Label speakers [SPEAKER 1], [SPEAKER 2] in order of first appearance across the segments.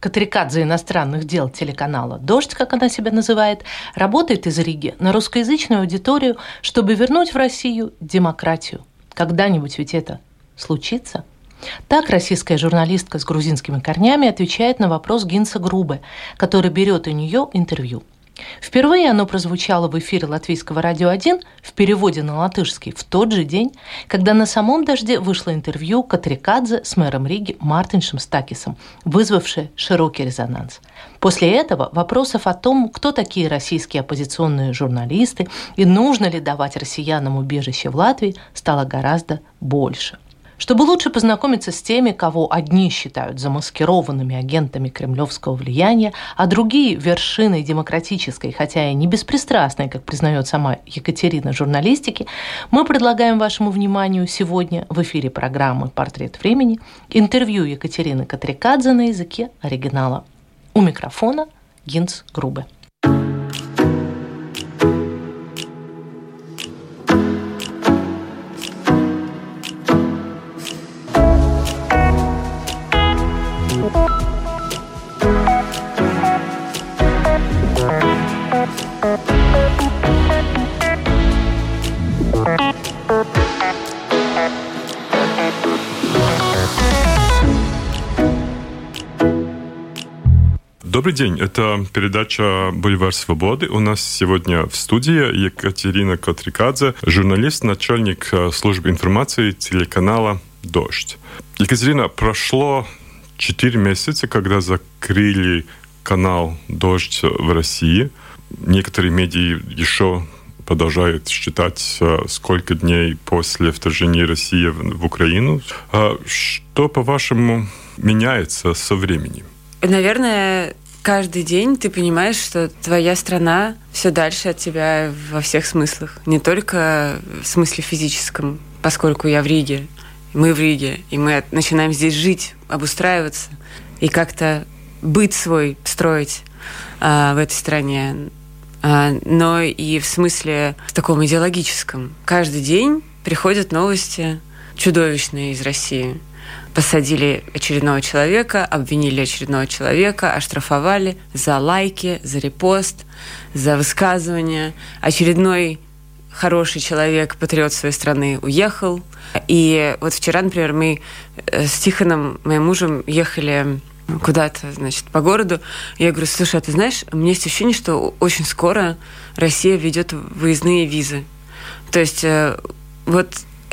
[SPEAKER 1] Катрикадзе иностранных дел телеканала «Дождь», как она себя называет, работает из Риги на русскоязычную аудиторию, чтобы вернуть в Россию демократию. Когда-нибудь ведь это случится? Так российская журналистка с грузинскими корнями отвечает на вопрос Гинса Грубе, который берет у нее интервью – Впервые оно прозвучало в эфире Латвийского радио 1 в переводе на латышский в тот же день, когда на самом «Дожде» вышло интервью Катрикадзе с мэром Риги Мартиншем Стакисом, вызвавшее широкий резонанс. После этого вопросов о том, кто такие российские оппозиционные журналисты и нужно ли давать россиянам убежище в Латвии, стало гораздо больше. Чтобы лучше познакомиться с теми, кого одни считают замаскированными агентами кремлевского влияния, а другие – вершиной демократической, хотя и не беспристрастной, как признает сама Екатерина, журналистики, мы предлагаем вашему вниманию сегодня в эфире программы «Портрет времени» интервью Екатерины Катрикадзе на языке оригинала. У микрофона Гинц Грубе.
[SPEAKER 2] Добрый день, это передача «Бульвар свободы». У нас сегодня в студии Екатерина Котрикадзе, журналист, начальник э, службы информации телеканала «Дождь». Екатерина, прошло 4 месяца, когда закрыли канал «Дождь» в России. Некоторые медиа еще продолжают считать, э, сколько дней после вторжения России в Украину. А что, по-вашему, меняется со временем?
[SPEAKER 3] Наверное, каждый день ты понимаешь, что твоя страна все дальше от тебя во всех смыслах. Не только в смысле физическом, поскольку я в Риге, мы в Риге, и мы начинаем здесь жить, обустраиваться и как-то быт свой строить а, в этой стране, а, но и в смысле в таком идеологическом. Каждый день приходят новости чудовищные из России – посадили очередного человека, обвинили очередного человека, оштрафовали за лайки, за репост, за высказывание. Очередной хороший человек, патриот своей страны, уехал. И вот вчера, например, мы э, с Тихоном, моим мужем, ехали куда-то, значит, по городу. Я говорю, слушай, а ты знаешь, у меня есть ощущение, что очень скоро Россия ведет выездные визы. То есть э, вот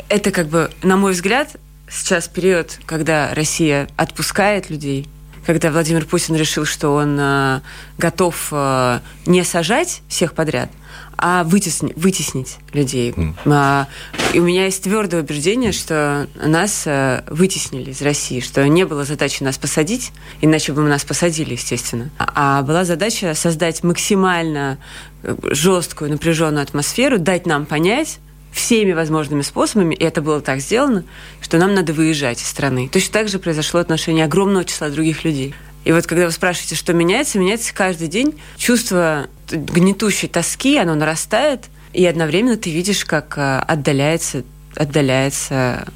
[SPEAKER 3] это как бы, на мой взгляд, сейчас период, когда Россия отпускает людей, когда Владимир Путин решил, что он э, готов э, не сажать всех подряд, а вытесни, вытеснить людей. Mm. А, и у меня есть твердое убеждение, что нас э, вытеснили из России, что не было задачи нас посадить, иначе бы мы нас посадили, естественно. А, а была задача создать максимально э, жесткую, напряженную атмосферу, дать нам понять, всеми возможными способами, и это было так сделано, что нам надо выезжать из страны. Точно так же произошло отношение огромного числа других людей. И вот когда вы спрашиваете, что меняется, меняется каждый день. Чувство гнетущей тоски, оно нарастает, и одновременно ты видишь, как э, отдаляется, отдаляется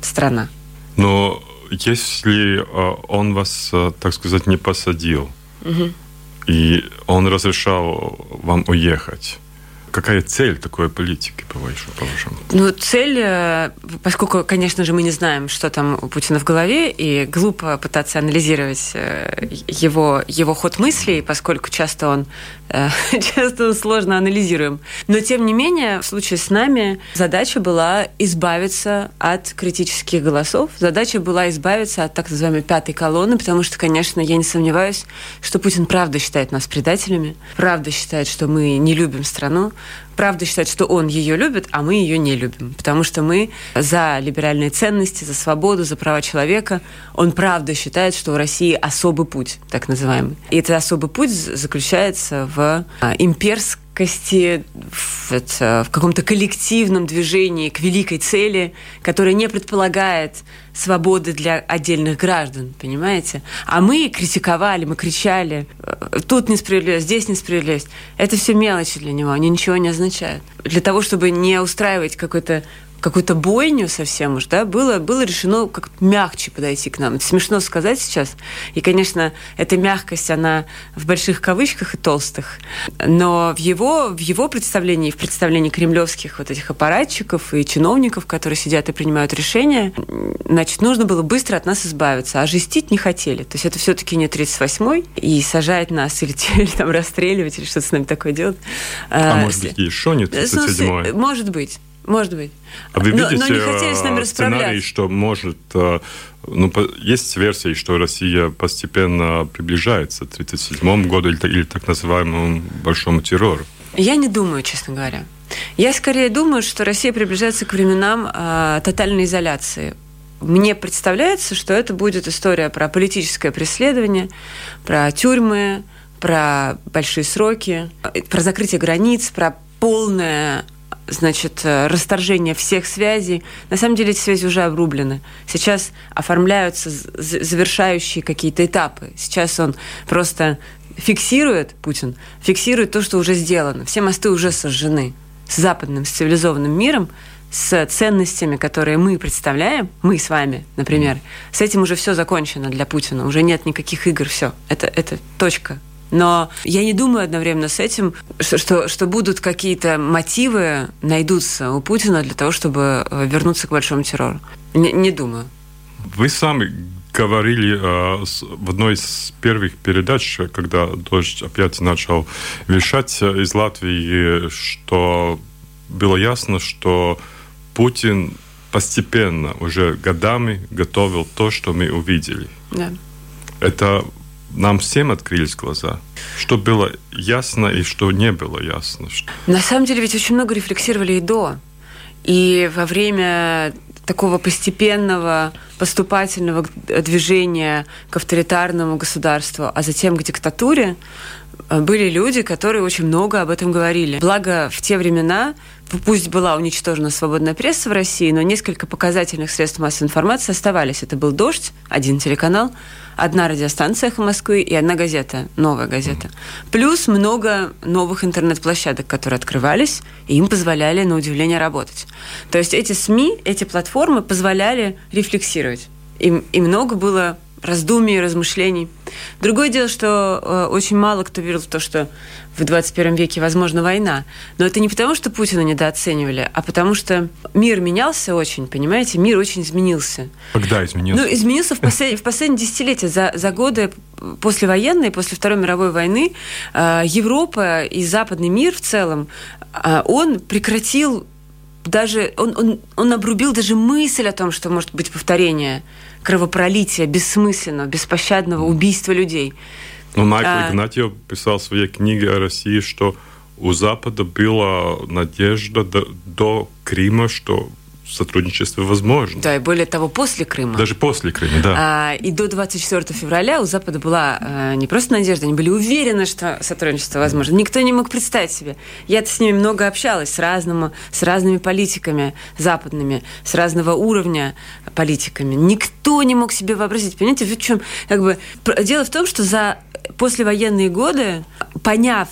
[SPEAKER 3] страна.
[SPEAKER 2] Но если э, он вас, э, так сказать, не посадил, угу. и он разрешал вам уехать, какая цель такой политики, по-вашему?
[SPEAKER 3] Ну, цель, э, поскольку, конечно же, мы не знаем, что там у Путина в голове, и глупо пытаться анализировать э, его, его ход мыслей, поскольку часто он, э, часто сложно анализируем. Но, тем не менее, в случае с нами задача была избавиться от критических голосов, задача была избавиться от так называемой пятой колонны, потому что, конечно, я не сомневаюсь, что Путин правда считает нас предателями, правда считает, что мы не любим страну, правда считает, что он ее любит, а мы ее не любим. Потому что мы за либеральные ценности, за свободу, за права человека. Он правда считает, что у России особый путь, так называемый. И этот особый путь заключается в а, имперском гибкости, в, в каком-то коллективном движении к великой цели, которая не предполагает свободы для отдельных граждан, понимаете? А мы критиковали, мы кричали, «Э, тут несправедливость, здесь несправедливость. Это все мелочи для него, они ничего не означают. Для того, чтобы не устраивать какой-то какую-то бойню совсем уж, да, было, было решено как мягче подойти к нам. Это смешно сказать сейчас. И, конечно, эта мягкость, она в больших кавычках и толстых. Но в его, в его представлении, в представлении кремлевских вот этих аппаратчиков и чиновников, которые сидят и принимают решения, значит, нужно было быстро от нас избавиться. А жестить не хотели. То есть это все-таки не 38-й, и сажать нас или, или там расстреливать, или что-то с нами такое делать.
[SPEAKER 2] А, а может быть, еще не 37-й?
[SPEAKER 3] Может быть. Может быть.
[SPEAKER 2] А вы видите но, но не хотели с нами э, сценарий, что может... Э, ну, есть версии, что Россия постепенно приближается к 1937 году или, или так называемому большому террору?
[SPEAKER 3] Я не думаю, честно говоря. Я скорее думаю, что Россия приближается к временам э, тотальной изоляции. Мне представляется, что это будет история про политическое преследование, про тюрьмы, про большие сроки, про закрытие границ, про полное значит, э, расторжение всех связей. На самом деле эти связи уже обрублены. Сейчас оформляются завершающие какие-то этапы. Сейчас он просто фиксирует, Путин, фиксирует то, что уже сделано. Все мосты уже сожжены с западным, с цивилизованным миром, с ценностями, которые мы представляем, мы с вами, например, с этим уже все закончено для Путина. Уже нет никаких игр, все. Это, это точка но я не думаю одновременно с этим, что, что, будут какие-то мотивы найдутся у Путина для того, чтобы э, вернуться к большому террору. Не, не думаю.
[SPEAKER 2] Вы сами говорили э, в одной из первых передач, когда дождь опять начал вещать из Латвии, что было ясно, что Путин постепенно, уже годами готовил то, что мы увидели.
[SPEAKER 3] Да.
[SPEAKER 2] Это нам всем открылись глаза, что было ясно и что не было ясно.
[SPEAKER 3] На самом деле ведь очень много рефлексировали и до. И во время такого постепенного поступательного движения к авторитарному государству, а затем к диктатуре, э, были люди, которые очень много об этом говорили. Благо, в те времена, пусть была уничтожена свободная пресса в России, но несколько показательных средств массовой информации оставались. Это был «Дождь», один телеканал, одна радиостанция «Эхо Москвы» и одна газета, новая газета. Плюс много новых интернет-площадок, которые открывались, и им позволяли, на удивление, работать. То есть эти СМИ, эти платформы позволяли рефлексировать. И, и много было раздумий, размышлений. Другое дело, что э, очень мало кто верил в то, что в 21 веке возможна война. Но это не потому, что Путина недооценивали, а потому что мир менялся очень, понимаете? Мир очень изменился.
[SPEAKER 2] Когда изменился?
[SPEAKER 3] Ну, изменился в, послед... в последние десятилетия. За, за годы послевоенной, после Второй мировой войны, э, Европа и западный мир в целом, э, он прекратил даже он, он, он обрубил даже мысль о том, что может быть повторение кровопролития, бессмысленного, беспощадного убийства людей.
[SPEAKER 2] Ну, Майкл а... Игнатьев писал в своей книге о России, что у Запада была надежда до, до Крыма, что сотрудничество возможно.
[SPEAKER 3] Да, и более того, после Крыма.
[SPEAKER 2] Даже после Крыма, да.
[SPEAKER 3] А, и до 24 февраля у Запада была а, не просто надежда, они были уверены, что сотрудничество возможно. Никто не мог представить себе. Я-то с ними много общалась, с, разному, с разными политиками западными, с разного уровня политиками. Никто не мог себе вообразить. Понимаете, в чем? Как бы, дело в том, что за послевоенные годы, поняв,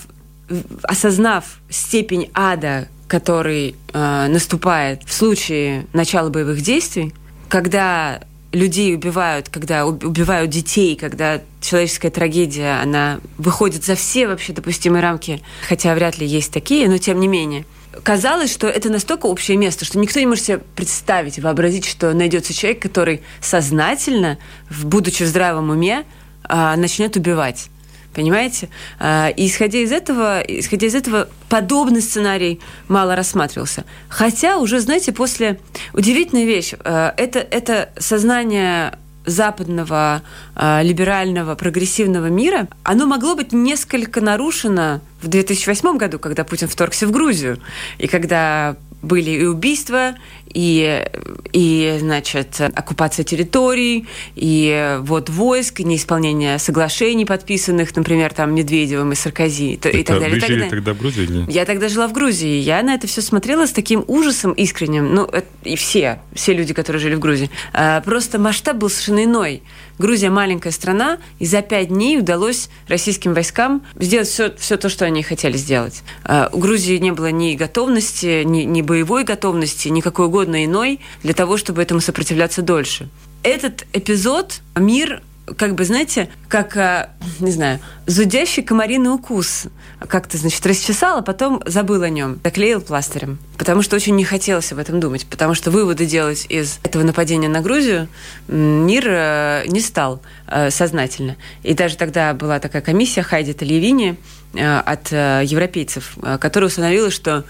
[SPEAKER 3] осознав степень ада, который э, наступает в случае начала боевых действий, когда людей убивают, когда убивают детей, когда человеческая трагедия, она выходит за все вообще допустимые рамки, хотя вряд ли есть такие, но тем не менее. Казалось, что это настолько общее место, что никто не может себе представить, вообразить, что найдется человек, который сознательно, будучи в здравом уме, а, начнет убивать. Понимаете? А, исходя из этого, исходя из этого, подобный сценарий мало рассматривался. Хотя уже, знаете, после... Удивительная вещь. А, это, это сознание западного, э, либерального, прогрессивного мира, оно могло быть несколько нарушено в 2008 году, когда Путин вторгся в Грузию, и когда были и убийства, и, и, значит, оккупация территорий, и вот войск, и неисполнение соглашений, подписанных, например, там Медведевым и Саркози,
[SPEAKER 2] это
[SPEAKER 3] и так далее.
[SPEAKER 2] Вы жили тогда, тогда в Грузии? Или?
[SPEAKER 3] Я тогда жила в Грузии. Я на это все смотрела с таким ужасом искренним. Ну, и все, все люди, которые жили в Грузии. А, просто масштаб был совершенно иной. Грузия маленькая страна, и за пять дней удалось российским войскам сделать все, все то, что они хотели сделать. А, у Грузии не было ни готовности, ни, ни боевой готовности, никакой угодно иной для того, чтобы этому сопротивляться дольше. Этот эпизод мир как бы, знаете, как, а, не знаю, зудящий комариный укус. Как-то, значит, расчесал, а потом забыл о нем, заклеил пластырем. Потому что очень не хотелось об этом думать. Потому что выводы делать из этого нападения на Грузию мир э, не стал э, сознательно. И даже тогда была такая комиссия Хайди Талиевини э, от европейцев, которая установила, что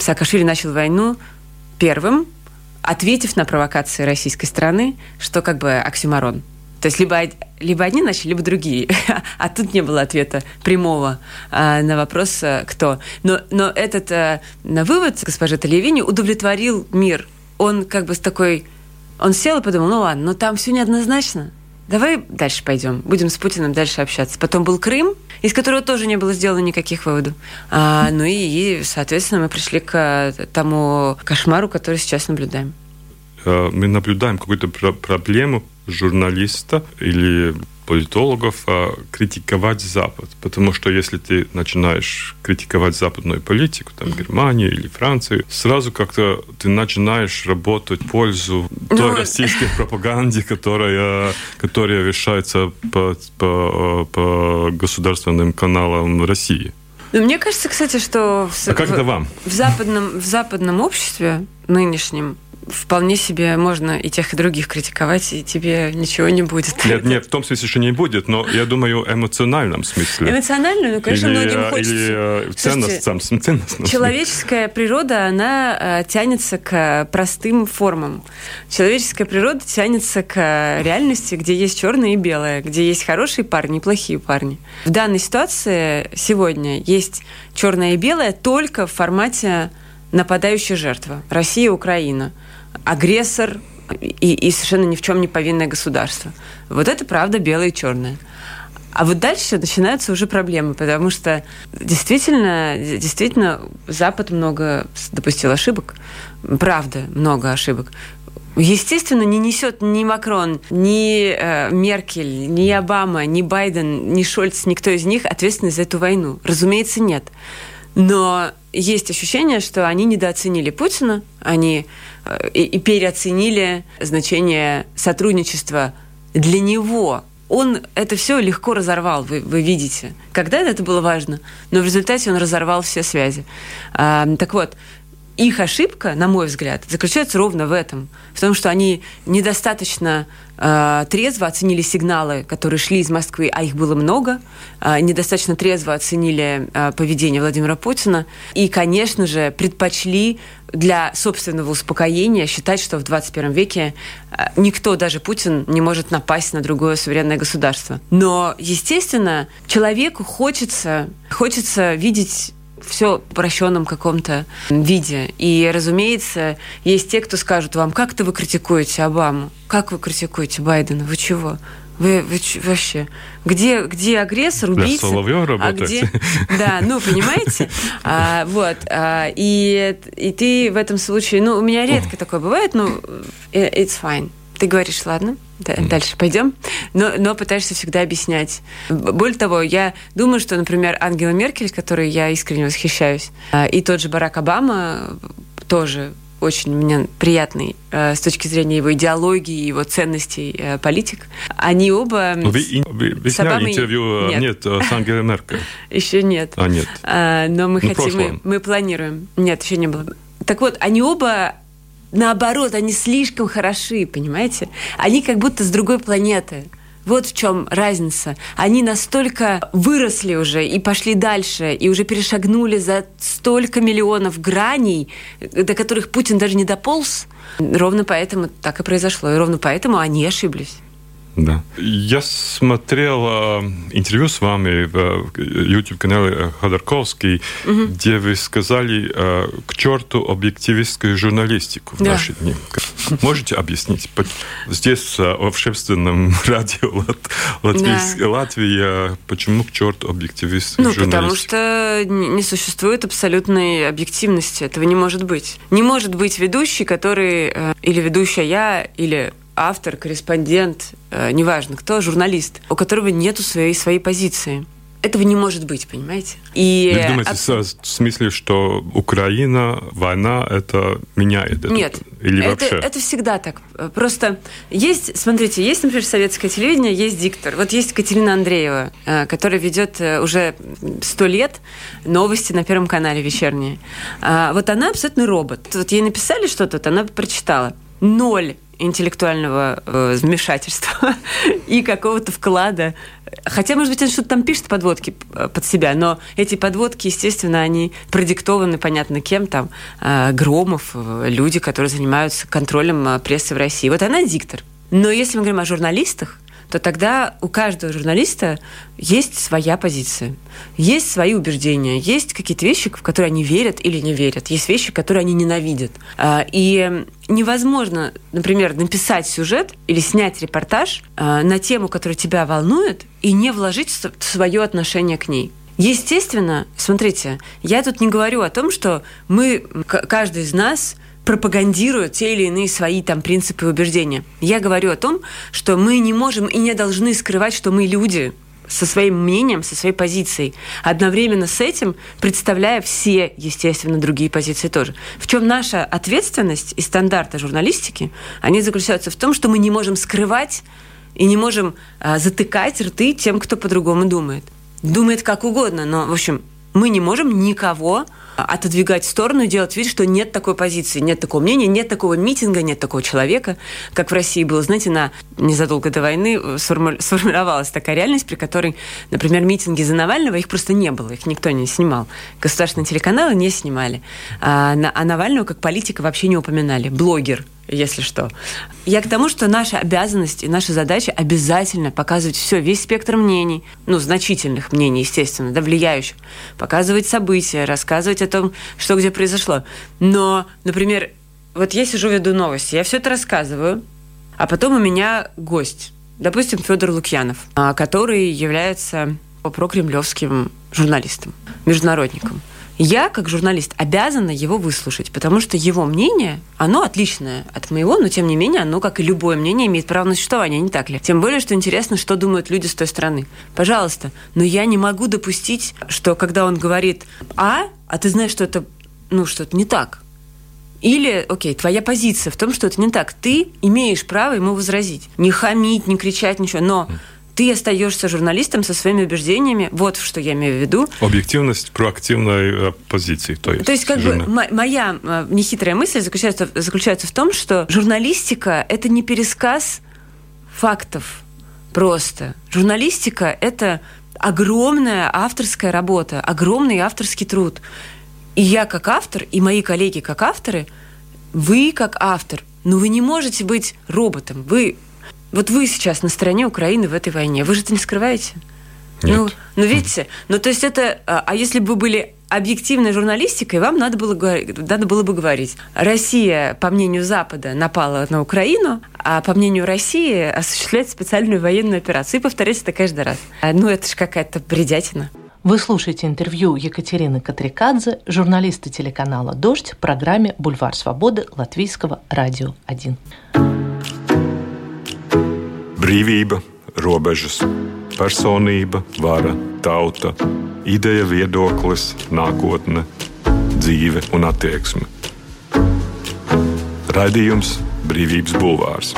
[SPEAKER 3] Саакашвили начал войну первым, ответив на провокации российской страны, что как бы оксюмарон. То есть либо, либо одни начали, либо другие. а тут не было ответа прямого а, на вопрос, а, кто. Но, но этот а, вывод госпожи Талевини удовлетворил мир. Он как бы с такой... Он сел и подумал, ну ладно, но там все неоднозначно. Давай дальше пойдем, будем с Путиным дальше общаться. Потом был Крым, из которого тоже не было сделано никаких выводов. А, ну и, и, соответственно, мы пришли к тому кошмару, который сейчас наблюдаем.
[SPEAKER 2] Э, мы наблюдаем какую-то проблему журналиста или политологов а, критиковать Запад. Потому что если ты начинаешь критиковать западную политику, там, Германию или Францию, сразу как-то ты начинаешь работать в пользу ну, той российской пропаганде, которая, которая вещается по, по, по государственным каналам России.
[SPEAKER 3] Ну, мне кажется, кстати, что
[SPEAKER 2] в, а как в, это вам?
[SPEAKER 3] В западном, в западном обществе нынешнем вполне себе можно и тех, и других критиковать, и тебе ничего не будет.
[SPEAKER 2] Нет, нет, в том смысле, что не будет, но я думаю, в эмоциональном смысле.
[SPEAKER 3] Эмоционально, ну, конечно, или, многим
[SPEAKER 2] э,
[SPEAKER 3] хочется.
[SPEAKER 2] Или э, ценностям, ценностным.
[SPEAKER 3] Человеческая природа, она э, тянется к простым формам. Человеческая природа тянется к реальности, где есть черное и белое, где есть хорошие парни и плохие парни. В данной ситуации сегодня есть черное и белое только в формате нападающая жертва. Россия, Украина – агрессор и, и совершенно ни в чем не повинное государство. Вот это правда белое и черное. А вот дальше начинаются уже проблемы, потому что действительно, действительно Запад много допустил ошибок. Правда, много ошибок. Естественно, не несет ни Макрон, ни э, Меркель, ни Обама, ни Байден, ни Шольц, никто из них ответственность за эту войну. Разумеется, нет. Но есть ощущение, что они недооценили Путина, они и, и переоценили значение сотрудничества для него. Он это все легко разорвал, вы, вы видите. Когда это было важно, но в результате он разорвал все связи. А, так вот, их ошибка, на мой взгляд, заключается ровно в этом. В том, что они недостаточно э, трезво оценили сигналы, которые шли из Москвы, а их было много, э, недостаточно трезво оценили э, поведение Владимира Путина и, конечно же, предпочли для собственного успокоения считать, что в 21 веке никто, даже Путин, не может напасть на другое суверенное государство. Но, естественно, человеку хочется, хочется видеть все в упрощенном каком-то виде. И, разумеется, есть те, кто скажут вам, как то вы критикуете Обаму, как вы критикуете Байдена, вы чего? Вы, вы вообще где где агрессор, убийца,
[SPEAKER 2] а где?
[SPEAKER 3] Да, ну понимаете, а, вот а, и и ты в этом случае, ну у меня редко такое бывает, ну э, it's fine, ты говоришь, ладно, да, mm. дальше пойдем, но, но пытаешься всегда объяснять. Более того, я думаю, что, например, Ангела Меркель, которой я искренне восхищаюсь, а, и тот же Барак Обама тоже очень мне приятный э, с точки зрения его идеологии, его ценностей э, политик. Они оба...
[SPEAKER 2] Ну, вы, вы, вы сняли интервью,
[SPEAKER 3] нет.
[SPEAKER 2] нет, с Ангелой Меркель?
[SPEAKER 3] Еще нет.
[SPEAKER 2] А, нет.
[SPEAKER 3] А, но мы ну, хотим, мы, мы планируем. Нет, еще не было. Так вот, они оба наоборот, они слишком хороши, понимаете? Они как будто с другой планеты. Вот в чем разница. Они настолько выросли уже и пошли дальше, и уже перешагнули за столько миллионов граней, до которых Путин даже не дополз, Ровно поэтому так и произошло. И ровно поэтому они ошиблись.
[SPEAKER 2] Да. Я смотрел э, интервью с вами в э, YouTube-канале Ходорковский, угу. где вы сказали э, к черту объективистскую журналистику в да. наши дни. Можете объяснить? Здесь, в общественном радио Латвии, да. Латвии, почему к черту объективистскую
[SPEAKER 3] ну, потому что не существует абсолютной объективности. Этого не может быть. Не может быть ведущий, который или ведущая, или автор, корреспондент, э, неважно кто, журналист, у которого нету своей, своей позиции. Этого не может быть, понимаете?
[SPEAKER 2] И Вы думаете, от... в смысле, что Украина, война, это меняет это?
[SPEAKER 3] Нет.
[SPEAKER 2] Или
[SPEAKER 3] это,
[SPEAKER 2] вообще?
[SPEAKER 3] Это всегда так. Просто есть, смотрите, есть, например, советское телевидение, есть диктор. Вот есть Катерина Андреева, э, которая ведет э, уже сто лет новости на Первом канале вечерние. А вот она абсолютный робот. Вот ей написали что-то, вот она прочитала. Ноль интеллектуального э, вмешательства и какого-то вклада. Хотя, может быть, он что-то там пишет подводки э, под себя, но эти подводки, естественно, они продиктованы, понятно, кем там, э, Громов, э, люди, которые занимаются контролем э, прессы в России. Вот она диктор. Но если мы говорим о журналистах, то тогда у каждого журналиста есть своя позиция, есть свои убеждения, есть какие-то вещи, в которые они верят или не верят, есть вещи, которые они ненавидят. А, и невозможно, например, написать сюжет или снять репортаж а, на тему, которая тебя волнует, и не вложить свое отношение к ней. Естественно, смотрите, я тут не говорю о том, что мы, каждый из нас пропагандируют те или иные свои там принципы и убеждения. Я говорю о том, что мы не можем и не должны скрывать, что мы люди, со своим мнением, со своей позицией. Одновременно с этим представляя все, естественно, другие позиции тоже. В чем наша ответственность и стандарты журналистики, они заключаются в том, что мы не можем скрывать и не можем а, затыкать рты тем, кто по-другому думает. Думает как угодно, но, в общем, мы не можем никого отодвигать в сторону и делать вид, что нет такой позиции, нет такого мнения, нет такого митинга, нет такого человека, как в России было. Знаете, на незадолго до войны сформировалась такая реальность, при которой, например, митинги за Навального, их просто не было, их никто не снимал. Государственные телеканалы не снимали. А, а Навального как политика вообще не упоминали. Блогер – если что. Я к тому, что наша обязанность и наша задача обязательно показывать все, весь спектр мнений, ну, значительных мнений, естественно, да, влияющих, показывать события, рассказывать о том, что где произошло. Но, например, вот я сижу, веду новости, я все это рассказываю, а потом у меня гость, допустим, Федор Лукьянов, а, который является прокремлевским журналистом, международником я, как журналист, обязана его выслушать, потому что его мнение, оно отличное от моего, но тем не менее, оно, как и любое мнение, имеет право на существование, не так ли? Тем более, что интересно, что думают люди с той стороны. Пожалуйста, но я не могу допустить, что когда он говорит «а», а ты знаешь, что это, ну, что это не так, или, окей, твоя позиция в том, что это не так. Ты имеешь право ему возразить. Не хамить, не кричать, ничего. Но ты остаешься журналистом со своими убеждениями. Вот что я имею в виду.
[SPEAKER 2] Объективность проактивной э, позиции. То есть,
[SPEAKER 3] то есть как журнал. бы моя э, нехитрая мысль заключается, заключается в том, что журналистика – это не пересказ фактов просто. Журналистика – это огромная авторская работа, огромный авторский труд. И я как автор, и мои коллеги как авторы, вы как автор, но вы не можете быть роботом. Вы вот вы сейчас на стороне Украины в этой войне. Вы же это не скрываете?
[SPEAKER 2] Нет.
[SPEAKER 3] Ну, ну видите, ну то есть это, а, а если бы вы были объективной журналистикой, вам надо было, надо было бы говорить, Россия, по мнению Запада, напала на Украину, а по мнению России осуществляет специальную военную операцию. И повторять это каждый раз. А, ну это же какая-то бредятина.
[SPEAKER 1] Вы слушаете интервью Екатерины Катрикадзе, журналиста телеканала «Дождь» в программе «Бульвар свободы» Латвийского радио 1.
[SPEAKER 4] Brīvība, robežas, personība, vara, tauta, ideja, viedoklis, nākotne, dzīve un attieksme. Radījums Brīvības Bulvārs.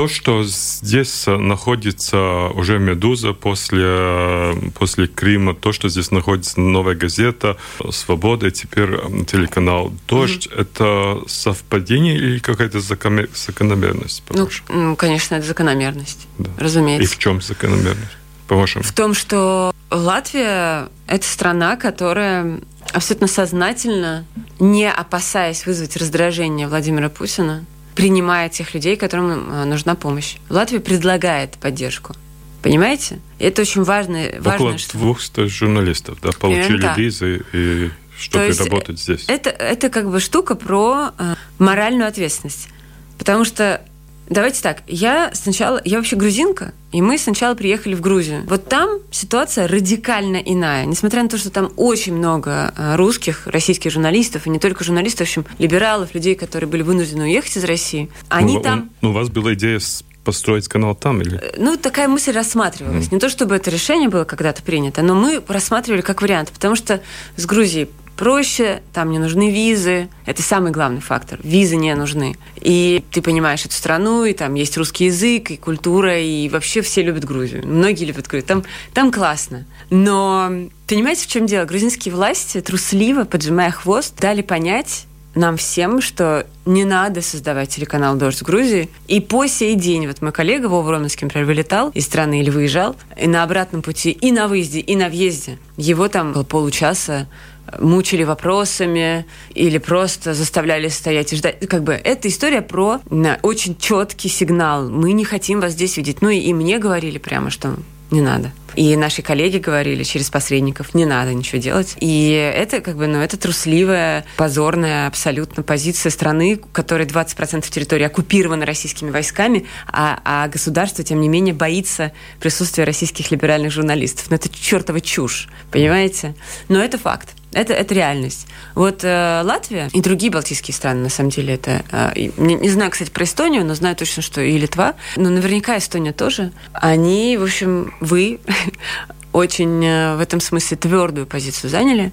[SPEAKER 2] То, что здесь находится уже «Медуза» после, после Крыма, то, что здесь находится «Новая газета», «Свобода» и теперь телеканал «Дождь», mm-hmm. это совпадение или какая-то закономерность?
[SPEAKER 3] Ну, конечно, это закономерность, да. разумеется.
[SPEAKER 2] И в чем закономерность, по-вашему?
[SPEAKER 3] В том, что Латвия – это страна, которая абсолютно сознательно, не опасаясь вызвать раздражение Владимира Путина, принимает тех людей, которым э, нужна помощь. Латвия предлагает поддержку. Понимаете? Это очень важно.
[SPEAKER 2] Около
[SPEAKER 3] что...
[SPEAKER 2] 200 журналистов да, получили
[SPEAKER 3] да.
[SPEAKER 2] визы и чтобы работать здесь.
[SPEAKER 3] Это, это как бы штука про э, моральную ответственность. Потому что Давайте так, я сначала, я вообще грузинка, и мы сначала приехали в Грузию. Вот там ситуация радикально иная. Несмотря на то, что там очень много э, русских, российских журналистов, и не только журналистов, в общем, либералов, людей, которые были вынуждены уехать из России, они
[SPEAKER 2] ну,
[SPEAKER 3] там...
[SPEAKER 2] Ну, у вас была идея построить канал там или? Э,
[SPEAKER 3] ну, такая мысль рассматривалась. Mm. Не то, чтобы это решение было когда-то принято, но мы рассматривали как вариант, потому что с Грузией проще, там не нужны визы. Это самый главный фактор. Визы не нужны. И ты понимаешь эту страну, и там есть русский язык, и культура, и вообще все любят Грузию. Многие любят Грузию. Там, там классно. Но понимаете, в чем дело? Грузинские власти трусливо, поджимая хвост, дали понять нам всем, что не надо создавать телеканал «Дождь» Грузии. И по сей день, вот мой коллега Вова Романский, например, вылетал из страны или выезжал, и на обратном пути, и на выезде, и на въезде, его там было получаса мучили вопросами или просто заставляли стоять и ждать. Как бы эта история про очень четкий сигнал. Мы не хотим вас здесь видеть. Ну и, и мне говорили прямо, что не надо. И наши коллеги говорили через посредников, не надо ничего делать. И это как бы, ну, это трусливая, позорная абсолютно позиция страны, которая 20% территории оккупирована российскими войсками, а, а государство, тем не менее, боится присутствия российских либеральных журналистов. Ну, это чертова чушь, понимаете? Но это факт. Это, это реальность. Вот э, Латвия и другие балтийские страны, на самом деле, это... Э, не, не знаю, кстати, про Эстонию, но знаю точно, что и Литва, но наверняка Эстония тоже. Они, в общем, вы очень э, в этом смысле твердую позицию заняли.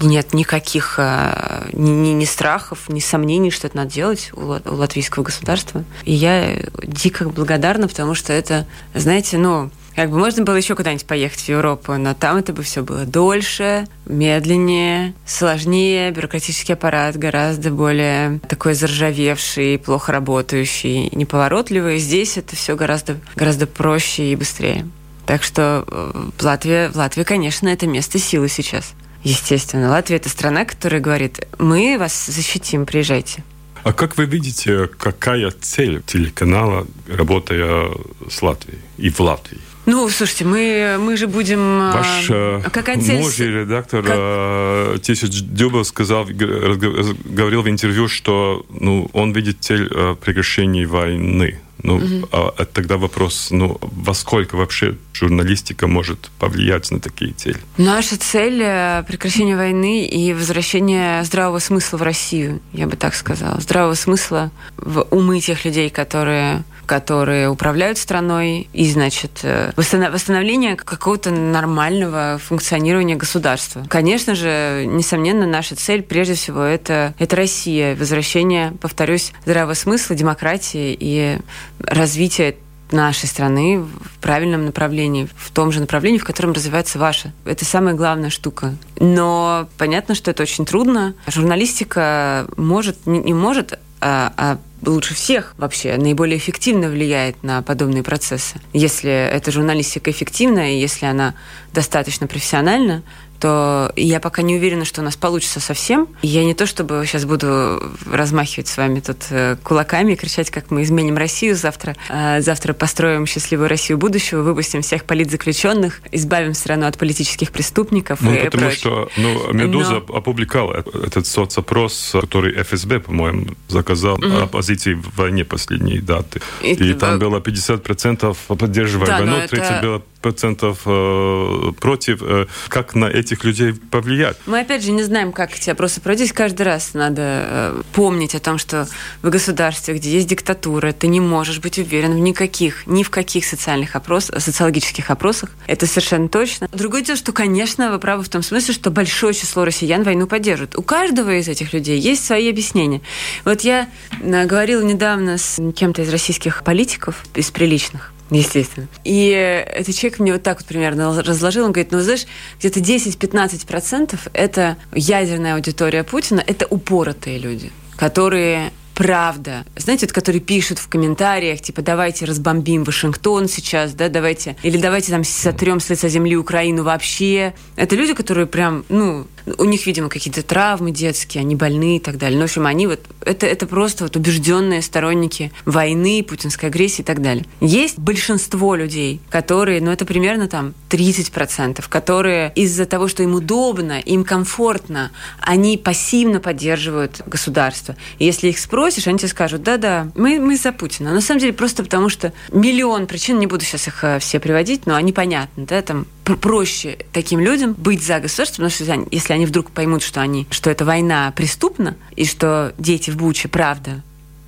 [SPEAKER 3] Нет никаких э, ни, ни, ни страхов, ни сомнений, что это надо делать у, у латвийского государства. И я дико благодарна, потому что это, знаете, ну, как бы можно было еще куда-нибудь поехать в Европу, но там это бы все было дольше, медленнее, сложнее, бюрократический аппарат гораздо более такой заржавевший, плохо работающий, неповоротливый. Здесь это все гораздо, гораздо проще и быстрее. Так что э, в Латвии, в Латвии, конечно, это место силы сейчас. Естественно, Латвия – это страна, которая говорит, мы вас защитим, приезжайте.
[SPEAKER 2] А как вы видите, какая цель телеканала, работая с Латвией и в Латвии?
[SPEAKER 3] Ну, слушайте, мы, мы же будем...
[SPEAKER 2] А, Ваш а, какая цель... мужий редактор как... А, Тисяч Дюба сказал, говорил в интервью, что ну, он видит цель прекращения войны. Ну, угу. а тогда вопрос, ну, во сколько вообще журналистика может повлиять на такие цели?
[SPEAKER 3] Наша цель – прекращение войны и возвращение здравого смысла в Россию, я бы так сказала. Здравого смысла в умы тех людей, которые которые управляют страной, и, значит, э, восстановление какого-то нормального функционирования государства. Конечно же, несомненно, наша цель, прежде всего, это, это Россия, возвращение, повторюсь, здравого смысла, демократии и развитие нашей страны в правильном направлении, в том же направлении, в котором развивается ваша. Это самая главная штука. Но понятно, что это очень трудно. Журналистика может, не, не может, а, а лучше всех вообще наиболее эффективно влияет на подобные процессы. Если эта журналистика эффективна, и если она достаточно профессиональна, то я пока не уверена, что у нас получится совсем. Я не то чтобы сейчас буду размахивать с вами тут э, кулаками и кричать, как мы изменим Россию завтра. А завтра построим счастливую Россию будущего, выпустим всех политзаключенных, избавим страну от политических преступников
[SPEAKER 2] ну,
[SPEAKER 3] и
[SPEAKER 2] потому
[SPEAKER 3] прочее.
[SPEAKER 2] что ну, «Медуза» Но... опубликовала этот соцопрос, который ФСБ, по-моему, заказал угу. оппозиции в войне последние даты. И, и там было 50% поддерживая да, войну, 30% это... процентов э, против. Э, как на этих людей повлиять?
[SPEAKER 3] Мы, опять же, не знаем, как эти опросы пройти. Каждый раз надо э, помнить о том, что в государстве, где есть диктатура, ты не можешь быть уверен в никаких, ни в каких социальных опрос, социологических опросах. Это совершенно точно. Другое дело, что, конечно, вы правы в том смысле, что большое число россиян войну поддерживают. У каждого из этих людей есть свои объяснения. Вот я говорила недавно с кем-то из российских политиков, из приличных, Естественно. И этот человек мне вот так вот примерно разложил. Он говорит, ну, знаешь, где-то 10-15% это ядерная аудитория Путина, это упоротые люди, которые правда. Знаете, вот, которые пишут в комментариях, типа, давайте разбомбим Вашингтон сейчас, да, давайте, или давайте там сотрем с лица земли Украину вообще. Это люди, которые прям, ну, у них, видимо, какие-то травмы детские, они больны и так далее. Ну, в общем, они вот, это, это просто вот убежденные сторонники войны, путинской агрессии и так далее. Есть большинство людей, которые, ну, это примерно там 30%, которые из-за того, что им удобно, им комфортно, они пассивно поддерживают государство. И если их спросишь, они тебе скажут, да-да, мы, мы за Путина. Но на самом деле просто потому, что миллион причин, не буду сейчас их э, все приводить, но они понятны, да, там проще таким людям быть за государство, потому что если они вдруг поймут, что, они, что эта война преступна, и что дети в Буче правда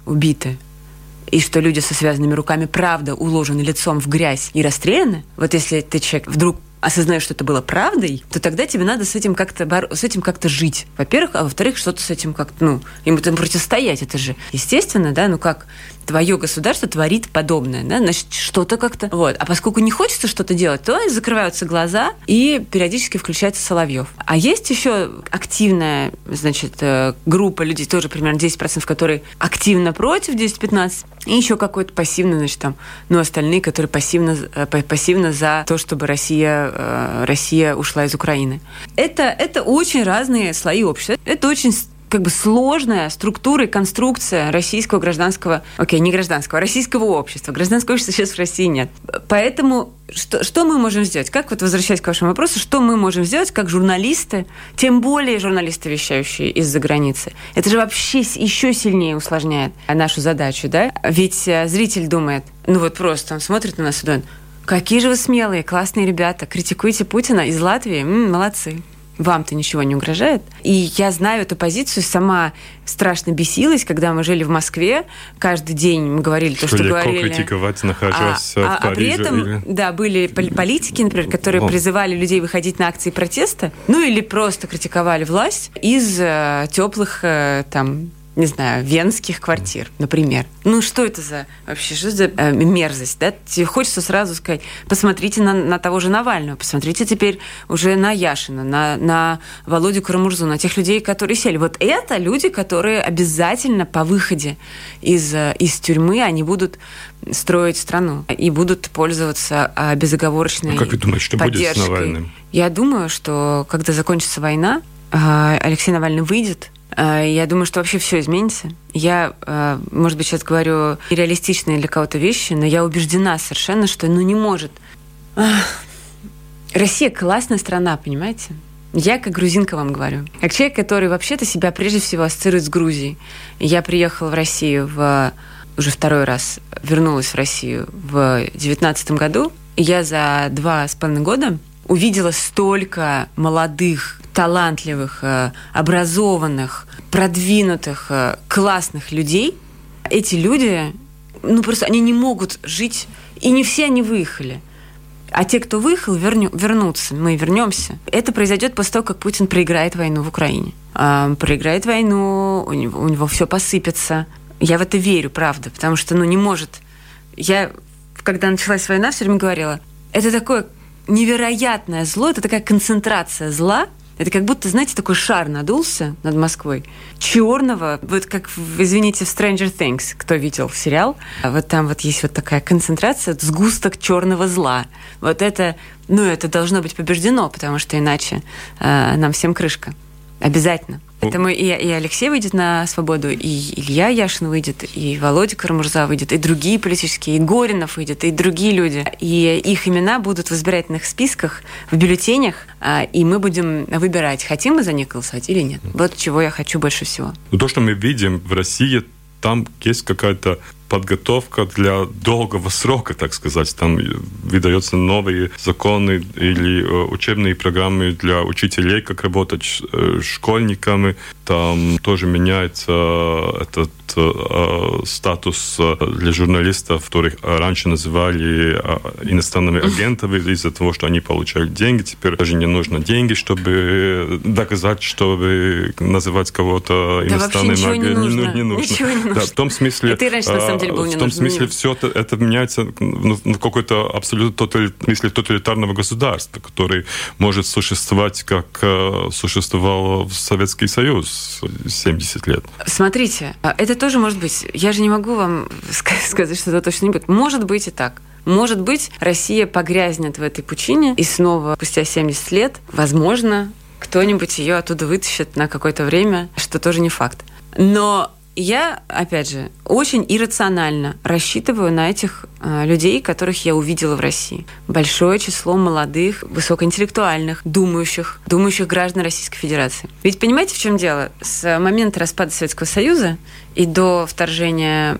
[SPEAKER 3] убиты, и что люди со связанными руками правда уложены лицом в грязь и расстреляны, вот если ты человек вдруг осознаешь, что это было правдой, то тогда тебе надо с этим как-то бор... с этим как-то жить. Во-первых, а во-вторых, что-то с этим как-то, ну, им этому противостоять. Это же естественно, да, ну как твое государство творит подобное, да, значит, что-то как-то. Вот. А поскольку не хочется что-то делать, то закрываются глаза и периодически включается Соловьев. А есть еще активная, значит, э, группа людей, тоже примерно 10%, которые активно против, 10-15, и еще какой-то пассивный, значит, там, ну, остальные, которые пассивно, э, пассивно за то, чтобы Россия, э, Россия ушла из Украины. Это, это очень разные слои общества. Это очень как бы сложная структура и конструкция российского гражданского, окей, не гражданского, а российского общества. Гражданского общества сейчас в России нет. Поэтому что, что мы можем сделать? Как вот возвращаясь к вашему вопросу, что мы можем сделать как журналисты, тем более журналисты, вещающие из-за границы? Это же вообще еще сильнее усложняет нашу задачу, да? Ведь э, зритель думает, ну вот просто он смотрит на нас и думает, какие же вы смелые, классные ребята, критикуете Путина из Латвии, м-м, молодцы вам-то ничего не угрожает. И я знаю эту позицию, сама страшно бесилась, когда мы жили в Москве. Каждый день мы говорили то, что, что говорили.
[SPEAKER 2] критиковать, находясь
[SPEAKER 3] а,
[SPEAKER 2] в
[SPEAKER 3] а,
[SPEAKER 2] Париже.
[SPEAKER 3] А при этом,
[SPEAKER 2] или...
[SPEAKER 3] да, были политики, например, которые О. призывали людей выходить на акции протеста, ну или просто критиковали власть из э, теплых э, там не знаю, венских квартир, например. Ну, что это за вообще, что за э, мерзость, да? Тебе хочется сразу сказать, посмотрите на, на того же Навального, посмотрите теперь уже на Яшина, на, на Володю Карамурзу, на тех людей, которые сели. Вот это люди, которые обязательно по выходе из, э, из тюрьмы, они будут строить страну и будут пользоваться а, безоговорочной а
[SPEAKER 2] как вы думаете, что
[SPEAKER 3] поддержкой.
[SPEAKER 2] будет с Навальным?
[SPEAKER 3] Я думаю, что когда закончится война, а, Алексей Навальный выйдет я думаю, что вообще все изменится. Я, э, может быть, сейчас говорю реалистичные для кого-то вещи, но я убеждена совершенно, что ну не может. Россия классная страна, понимаете? Я как грузинка вам говорю. Как человек, который вообще-то себя прежде всего ассоциирует с Грузией. Я приехала в Россию в уже второй раз вернулась в Россию в девятнадцатом году. Я за два с половиной года увидела столько молодых талантливых, э, образованных, продвинутых, э, классных людей, эти люди, ну просто они не могут жить, и не все они выехали. А те, кто выехал, верню, вернутся. Мы вернемся. Это произойдет после того, как Путин проиграет войну в Украине. А, проиграет войну, у него, у него все посыпется. Я в это верю, правда, потому что, ну, не может. Я, когда началась война, все время говорила, это такое невероятное зло, это такая концентрация зла, это как будто, знаете, такой шар надулся над Москвой. Черного, вот как, извините, в Stranger Things, кто видел сериал, а вот там вот есть вот такая концентрация, сгусток черного зла. Вот это, ну, это должно быть побеждено, потому что иначе э, нам всем крышка. Обязательно. Поэтому и, и Алексей выйдет на свободу, и Илья Яшин выйдет, и Володя Карамурза выйдет, и другие политические, и Горинов выйдет, и другие люди. И их имена будут в избирательных списках, в бюллетенях, а, и мы будем выбирать, хотим мы за них голосовать или нет. Вот чего я хочу больше всего.
[SPEAKER 2] Ну, то, что мы видим в России, там есть какая-то подготовка для долгого срока, так сказать. Там выдаются новые законы или э, учебные программы для учителей, как работать с э, школьниками. Там тоже меняется этот э, статус для журналистов, которых раньше называли иностранными агентами из-за того, что они получают деньги. Теперь даже не нужно деньги, чтобы доказать, чтобы называть кого-то
[SPEAKER 3] да
[SPEAKER 2] иностранным
[SPEAKER 3] агентом. Не, нужно.
[SPEAKER 2] не, нужно.
[SPEAKER 3] Ничего не нужно.
[SPEAKER 2] Да, в том смысле...
[SPEAKER 3] И ты раньше, на самом деле, был не
[SPEAKER 2] В том
[SPEAKER 3] нужен.
[SPEAKER 2] смысле, все это, это меняется ну, в какой-то абсолютно смысле тоталитарного государства, который может существовать, как существовало в Советский Союз 70 лет.
[SPEAKER 3] Смотрите, это тоже может быть. Я же не могу вам сказать, что это точно не будет. Может быть и так. Может быть, Россия погрязнет в этой пучине, и снова, спустя 70 лет, возможно, кто-нибудь ее оттуда вытащит на какое-то время, что тоже не факт. Но я, опять же, очень иррационально рассчитываю на этих э, людей, которых я увидела в России. Большое число молодых, высокоинтеллектуальных, думающих, думающих граждан Российской Федерации. Ведь понимаете, в чем дело? С момента распада Советского Союза и до вторжения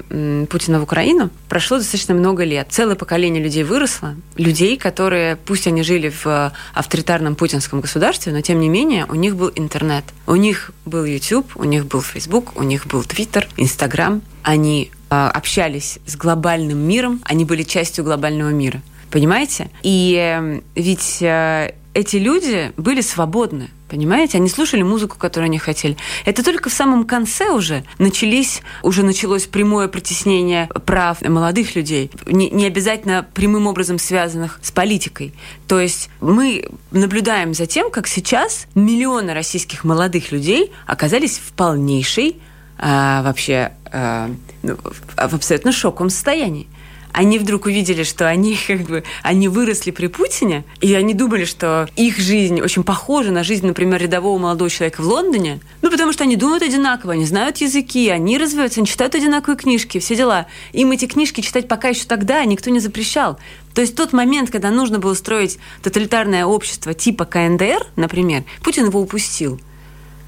[SPEAKER 3] Путина в Украину прошло достаточно много лет. Целое поколение людей выросло. Людей, которые, пусть они жили в авторитарном путинском государстве, но тем не менее у них был интернет. У них был YouTube, у них был Facebook, у них был Twitter, Instagram. Они э, общались с глобальным миром, они были частью глобального мира. Понимаете? И э, ведь э, эти люди были свободны. Понимаете? Они слушали музыку, которую они хотели. Это только в самом конце уже начались, уже началось прямое притеснение прав молодых людей, не, не обязательно прямым образом связанных с политикой. То есть мы наблюдаем за тем, как сейчас миллионы российских молодых людей оказались в полнейшей а, вообще а, ну, в абсолютно шоковом состоянии они вдруг увидели, что они как бы они выросли при Путине, и они думали, что их жизнь очень похожа на жизнь, например, рядового молодого человека в Лондоне, ну, потому что они думают одинаково, они знают языки, они развиваются, они читают одинаковые книжки, все дела. Им эти книжки читать пока еще тогда никто не запрещал. То есть тот момент, когда нужно было строить тоталитарное общество типа КНДР, например, Путин его упустил.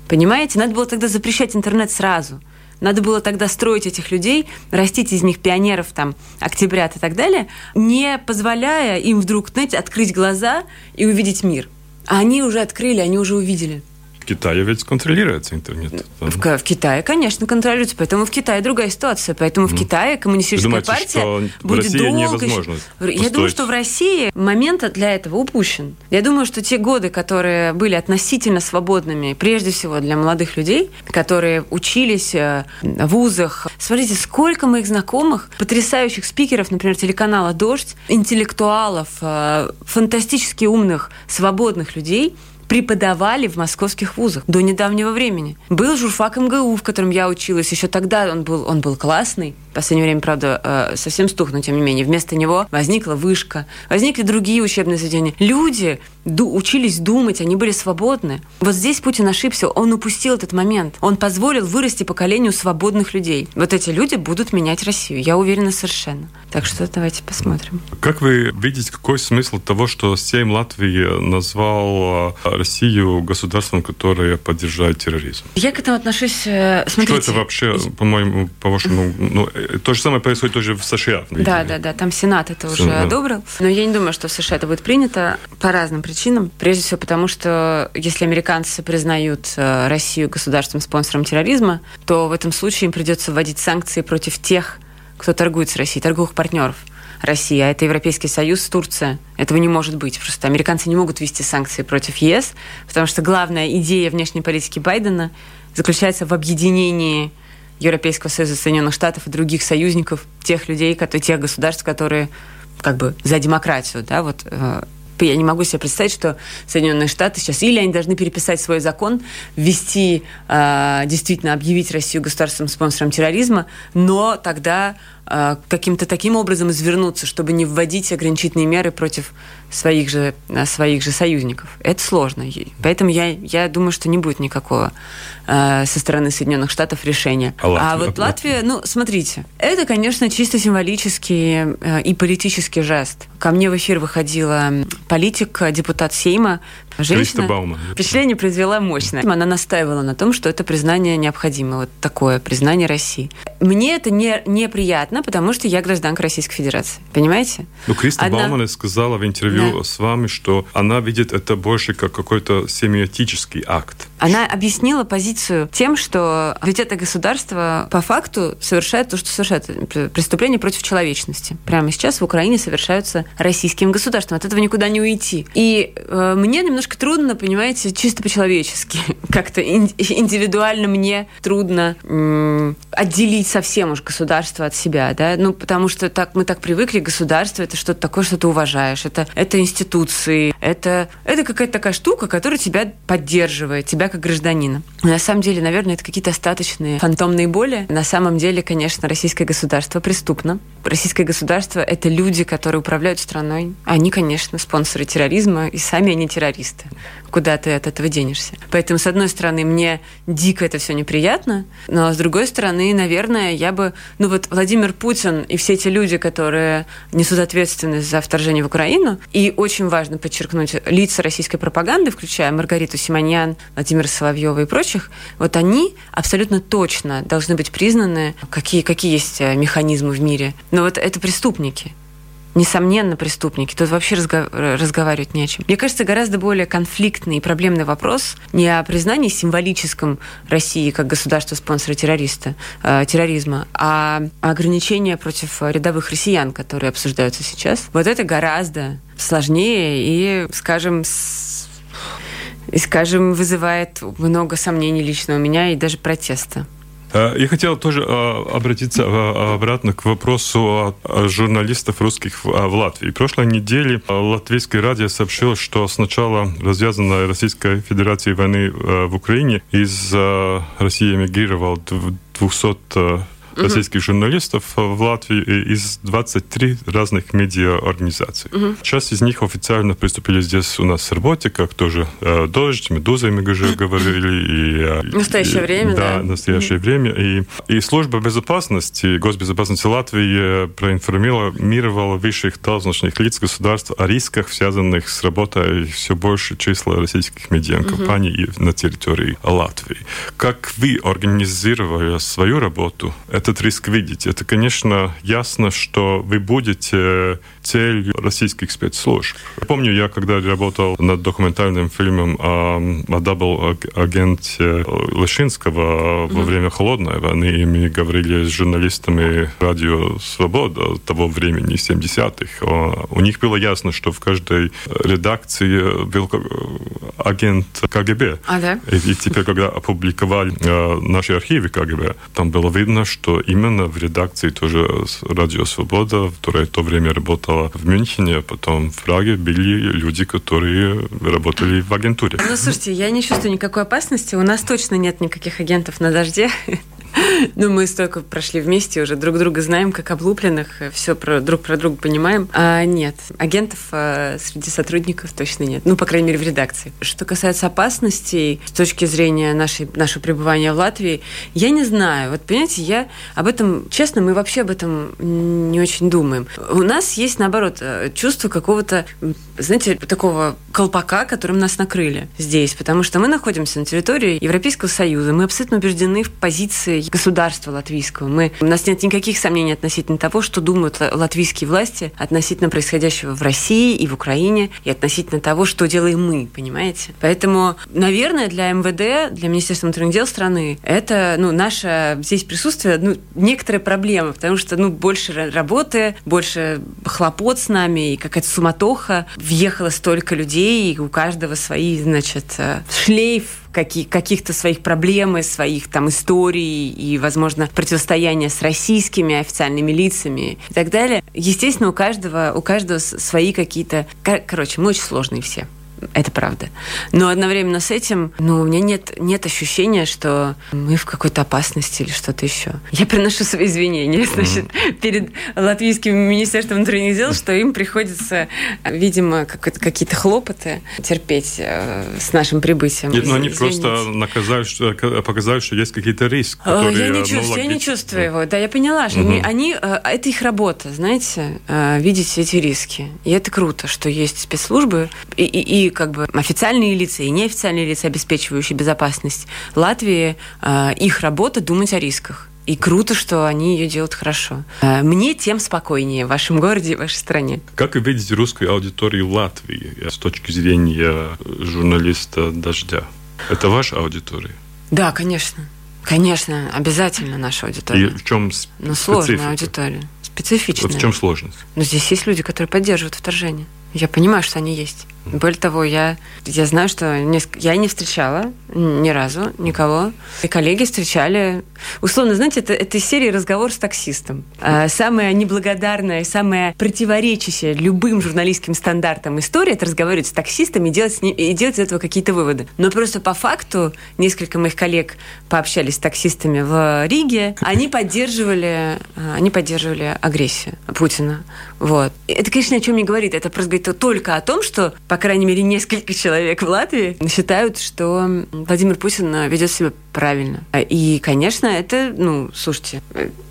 [SPEAKER 3] Понимаете? Надо было тогда запрещать интернет сразу. Надо было тогда строить этих людей, растить из них пионеров, там, октябрят и так далее, не позволяя им вдруг, знаете, открыть глаза и увидеть мир. А они уже открыли, они уже увидели.
[SPEAKER 2] Китае ведь контролируется интернет.
[SPEAKER 3] В, в Китае, конечно, контролируется. Поэтому в Китае другая ситуация. Поэтому в Китае коммунистическая
[SPEAKER 2] Думаете,
[SPEAKER 3] партия будет
[SPEAKER 2] России
[SPEAKER 3] долго...
[SPEAKER 2] невозможно
[SPEAKER 3] Я думаю, что в России момент для этого упущен. Я думаю, что те годы, которые были относительно свободными, прежде всего для молодых людей, которые учились э, в вузах. Смотрите, сколько моих знакомых, потрясающих спикеров, например, телеканала «Дождь», интеллектуалов, э, фантастически умных, свободных людей – преподавали в московских вузах до недавнего времени. Был журфак МГУ, в котором я училась. Еще тогда он был, он был классный. В последнее время, правда, э, совсем стух, но тем не менее. Вместо него возникла вышка, возникли другие учебные заведения. Люди учились думать, они были свободны. Вот здесь Путин ошибся, он упустил этот момент. Он позволил вырасти поколению свободных людей. Вот эти люди будут менять Россию, я уверена совершенно. Так что давайте посмотрим.
[SPEAKER 2] Как вы видите, какой смысл того, что Сейм Латвии назвал э, Россию государством, которое поддерживает терроризм?
[SPEAKER 3] Я к этому отношусь... э, Смотрите,
[SPEAKER 2] Что это вообще, по-моему, по-вашему, ну, э, то же самое происходит тоже в США.
[SPEAKER 3] Да, да, да, там Сенат это уже
[SPEAKER 2] Сенат.
[SPEAKER 3] одобрил. Но я не думаю, что в США это будет принято по разным причинам. Прежде всего потому, что если американцы признают э, Россию государством-спонсором терроризма, то в этом случае им придется вводить санкции против тех, кто торгует с Россией, торговых партнеров. России, а это Европейский Союз, Турция. Этого не может быть. Просто американцы не могут ввести санкции против ЕС, потому что главная идея внешней политики Байдена заключается в объединении Европейского Союза, Соединенных Штатов и других союзников, тех людей, которые, тех государств, которые как бы за демократию, да, вот э, я не могу себе представить, что Соединенные Штаты сейчас или они должны переписать свой закон, ввести, э, действительно объявить Россию государственным спонсором терроризма, но тогда э, каким-то таким образом извернуться, чтобы не вводить ограничительные меры против своих же, э, своих же союзников. Это сложно. Поэтому я, я думаю, что не будет никакого э, со стороны Соединенных Штатов решения.
[SPEAKER 2] А Латвия?
[SPEAKER 3] вот Латвия, ну, смотрите, это, конечно, чисто символический э, и политический жест. Ко мне в эфир выходила политик, депутат Сейма, женщина.
[SPEAKER 2] Бауман.
[SPEAKER 3] Впечатление произвела мощное. Она настаивала на том, что это признание необходимо, вот такое признание России. Мне это не, неприятно, потому что я гражданка Российской Федерации. Понимаете?
[SPEAKER 2] Ну, Криста
[SPEAKER 3] Одна-
[SPEAKER 2] Бауман сказала в интервью
[SPEAKER 3] Да.
[SPEAKER 2] с вами, что она видит это больше как какой-то семиотический акт.
[SPEAKER 3] Она объяснила позицию тем, что ведь это государство по факту совершает то, что совершает Пр- преступление против человечности. Прямо сейчас в Украине совершаются российским государством. От этого никуда не уйти. И э, мне немножко немножко трудно, понимаете, чисто по-человечески. Как-то индивидуально мне трудно отделить совсем уж государство от себя, да, ну, потому что так, мы так привыкли, государство это что-то такое, что ты уважаешь, это, это институции, это, это какая-то такая штука, которая тебя поддерживает, тебя как гражданина. На самом деле, наверное, это какие-то остаточные фантомные боли. На самом деле, конечно, российское государство преступно. Российское государство – это люди, которые управляют страной. Они, конечно, спонсоры терроризма, и сами они террористы. Куда ты от этого денешься? Поэтому, с одной стороны, мне дико это все неприятно, но с другой стороны, наверное, я бы... Ну вот Владимир Путин и все эти люди, которые несут ответственность за вторжение в Украину, и очень важно подчеркнуть, лица российской пропаганды, включая Маргариту Симоньян, Владимира Соловьева и прочих, вот они абсолютно точно должны быть признаны, какие, какие есть э, механизмы в мире. Но вот это преступники несомненно, преступники. Тут вообще разго- разговаривать не о чем. Мне кажется, гораздо более конфликтный и проблемный вопрос не о признании символическом России как государства-спонсора террориста, э, терроризма, а ограничения против рядовых россиян, которые обсуждаются сейчас. Вот это гораздо сложнее и, скажем, с... и, скажем, вызывает много сомнений лично у меня и даже протеста.
[SPEAKER 2] Э, я хотел тоже э, обратиться э, обратно к вопросу журналистов русских в Латвии. В прошлой неделе Латвийское радио сообщило, что с начала развязанной Российской Федерации войны в Украине из России эмигрировал 200 российских журналистов в Латвии из 23 разных медиа-организаций. Угу. Часть из них официально приступили здесь у нас с работе, как тоже э, «Дождь», «Медуза», мы уже говорили. И,
[SPEAKER 3] э, настоящее
[SPEAKER 2] и,
[SPEAKER 3] время,
[SPEAKER 2] да. Да, настоящее угу. время. И, и служба безопасности, госбезопасности Латвии проинформировала высших должностных лиц государства о рисках, связанных с работой все больше числа российских медиакомпаний угу. на территории Латвии. Как вы организировали свою работу? Это этот риск видите. Это, конечно, ясно, что вы будете целью российских спецслужб. Помню, я когда работал над документальным фильмом о, о double-агенте Лышинского во время Холодной войны, и мы говорили с журналистами Радио Свобода того времени, 70-х. У них было ясно, что в каждой редакции был агент КГБ.
[SPEAKER 3] А, да?
[SPEAKER 2] И, и теперь, когда опубликовали э, наши архивы КГБ, там было видно, что именно в редакции тоже Радио Свобода, которая в то время работала в Мюнхене, а потом в Праге, были люди, которые работали в агентуре.
[SPEAKER 3] Ну, слушайте, я не чувствую никакой опасности. У нас точно нет никаких агентов на дожде. Ну, мы столько прошли вместе, уже друг друга знаем, как облупленных, все про, друг про друга понимаем. А нет, агентов а, среди сотрудников точно нет. Ну, по крайней мере, в редакции. Что касается опасностей с точки зрения нашей, нашего пребывания в Латвии, я не знаю. Вот, понимаете, я об этом, честно, мы вообще об этом не очень думаем. У нас есть, наоборот, э, чувство какого-то, знаете, такого колпака, которым нас накрыли здесь, потому что мы находимся на территории Европейского Союза, мы абсолютно убеждены в позиции государства латвийского. Мы, у нас нет никаких сомнений относительно того, что думают латвийские власти относительно происходящего в России и в Украине, и относительно того, что делаем мы, понимаете? Поэтому, наверное, для МВД, для Министерства внутренних дел страны, это, ну, наше здесь присутствие, ну, некоторая проблема, потому что, ну, больше работы, больше хлопот с нами, и какая-то суматоха. Въехало столько людей, и у каждого свои, значит, э, шлейф какие, каких-то своих проблем, своих там историй и, возможно, противостояния с российскими официальными лицами и так далее. Естественно, у каждого, у каждого свои какие-то... Короче, мы очень сложные все это правда. Но одновременно с этим, ну, у меня нет, нет ощущения, что мы в какой-то опасности или что-то еще. Я приношу свои извинения, значит, перед Латвийским министерством внутренних дел, что им приходится, видимо, какие-то хлопоты терпеть э, с нашим прибытием.
[SPEAKER 2] Нет, но они просто наказали, что, показали, что есть какие-то риски,
[SPEAKER 3] которые... Я не чувствую, я не чувствую его. Да, я поняла, что угу. они, они, э, это их работа, знаете, э, видеть эти риски. И это круто, что есть спецслужбы и, и, и как бы официальные лица и неофициальные лица, обеспечивающие безопасность Латвии, э, их работа думать о рисках. И круто, что они ее делают хорошо. Э, мне тем спокойнее в вашем городе и в вашей стране.
[SPEAKER 2] Как вы видите русскую аудиторию Латвии с точки зрения журналиста «Дождя»? Это ваша аудитория?
[SPEAKER 3] Да, конечно. Конечно, обязательно наша аудитория.
[SPEAKER 2] И в чем
[SPEAKER 3] Ну, сложная аудитория. Специфичная.
[SPEAKER 2] Вот в чем сложность?
[SPEAKER 3] Но здесь есть люди, которые поддерживают вторжение. Я понимаю, что они есть. Более того, я, я знаю, что несколько, я не встречала ни разу никого. И коллеги встречали. Условно, знаете, это, это из серии разговор с таксистом. А, самая неблагодарная, самая противоречащая любым журналистским стандартам история – это разговаривать с таксистами и делать, с ним, и делать из этого какие-то выводы. Но просто по факту несколько моих коллег пообщались с таксистами в Риге. Они поддерживали, а, они поддерживали агрессию Путина. Вот. Это, конечно, о чем не говорит. Это просто говорит только о том, что, по крайней мере, несколько человек в Латвии считают, что Владимир Путин ведет себя правильно. И, конечно, это, ну, слушайте,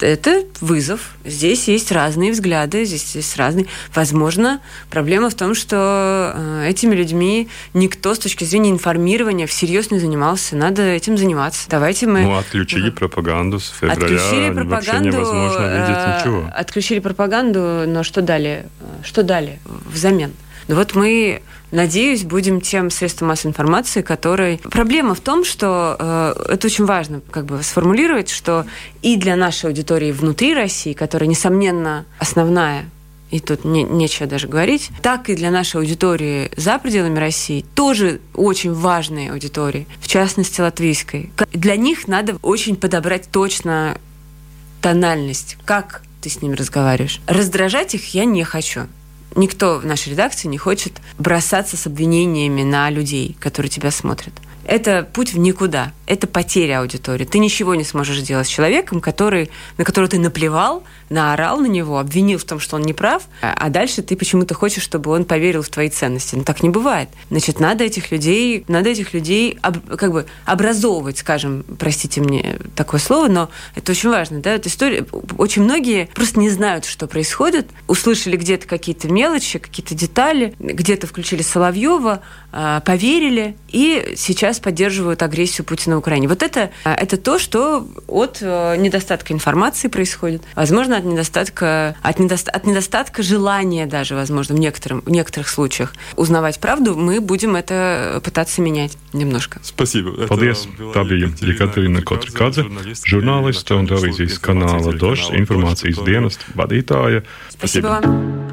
[SPEAKER 3] это вызов. Здесь есть разные взгляды, здесь есть разные... Возможно, проблема в том, что э, этими людьми никто с точки зрения информирования всерьез не занимался. Надо этим заниматься. Давайте мы...
[SPEAKER 2] Ну, отключили пропаганду с февраля.
[SPEAKER 3] Отключили пропаганду.
[SPEAKER 2] невозможно видеть
[SPEAKER 3] э,
[SPEAKER 2] ничего.
[SPEAKER 3] Отключили пропаганду, но что дали? Что дали взамен? Ну вот мы надеюсь, будем тем средством массовой информации, который... Проблема в том, что э, это очень важно как бы сформулировать, что и для нашей аудитории внутри России, которая, несомненно, основная и тут не, нечего даже говорить, так и для нашей аудитории за пределами России тоже очень важные аудитории, в частности латвийской. Для них надо очень подобрать точно тональность, как ты с ними разговариваешь. Раздражать их я не хочу никто в нашей редакции не хочет бросаться с обвинениями на людей, которые тебя смотрят. Это путь в никуда. Это потеря аудитории. Ты ничего не сможешь сделать с человеком, который, на которого ты наплевал, наорал на него, обвинил в том, что он не прав, а дальше ты почему-то хочешь, чтобы он поверил в твои ценности. Но так не бывает. Значит, надо этих людей, надо этих людей об, как бы образовывать, скажем, простите мне такое слово, но это очень важно. Да? Эта история, очень многие просто не знают, что происходит, услышали где-то какие-то мелочи, какие-то детали, где-то включили Соловьева, а, поверили и сейчас поддерживают агрессию Путина в Украине. Вот это, а, это то, что от э, недостатка информации происходит. Возможно, от недостатка, от, недоста, от недостатка желания даже, возможно, в, некотором, в некоторых случаях узнавать правду, мы будем это пытаться менять немножко.
[SPEAKER 2] Спасибо.
[SPEAKER 4] Paldies! Tā bija Jekaterina Kotrikadze, žurnāliste un televīzijas kanāla Došs informācijas dienas vadītāja.
[SPEAKER 3] Спасибо вам.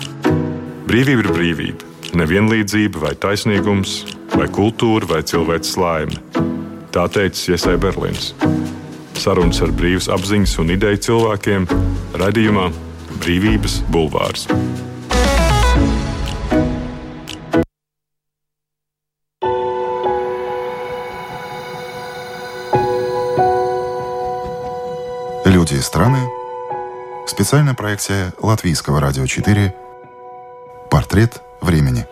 [SPEAKER 4] Brīvība ir brīvība. Nevienlīdzība vai taisnīgums, vai kultūra vai cilvēks laime. Tā teica Iesai Berlīns. Sarunas ar brīvas apziņas un ideju cilvēkiem radījumā Brīvības bulvārs.
[SPEAKER 5] Люди и страны. Специальная проекция Латвийского радио 4. Портрет времени.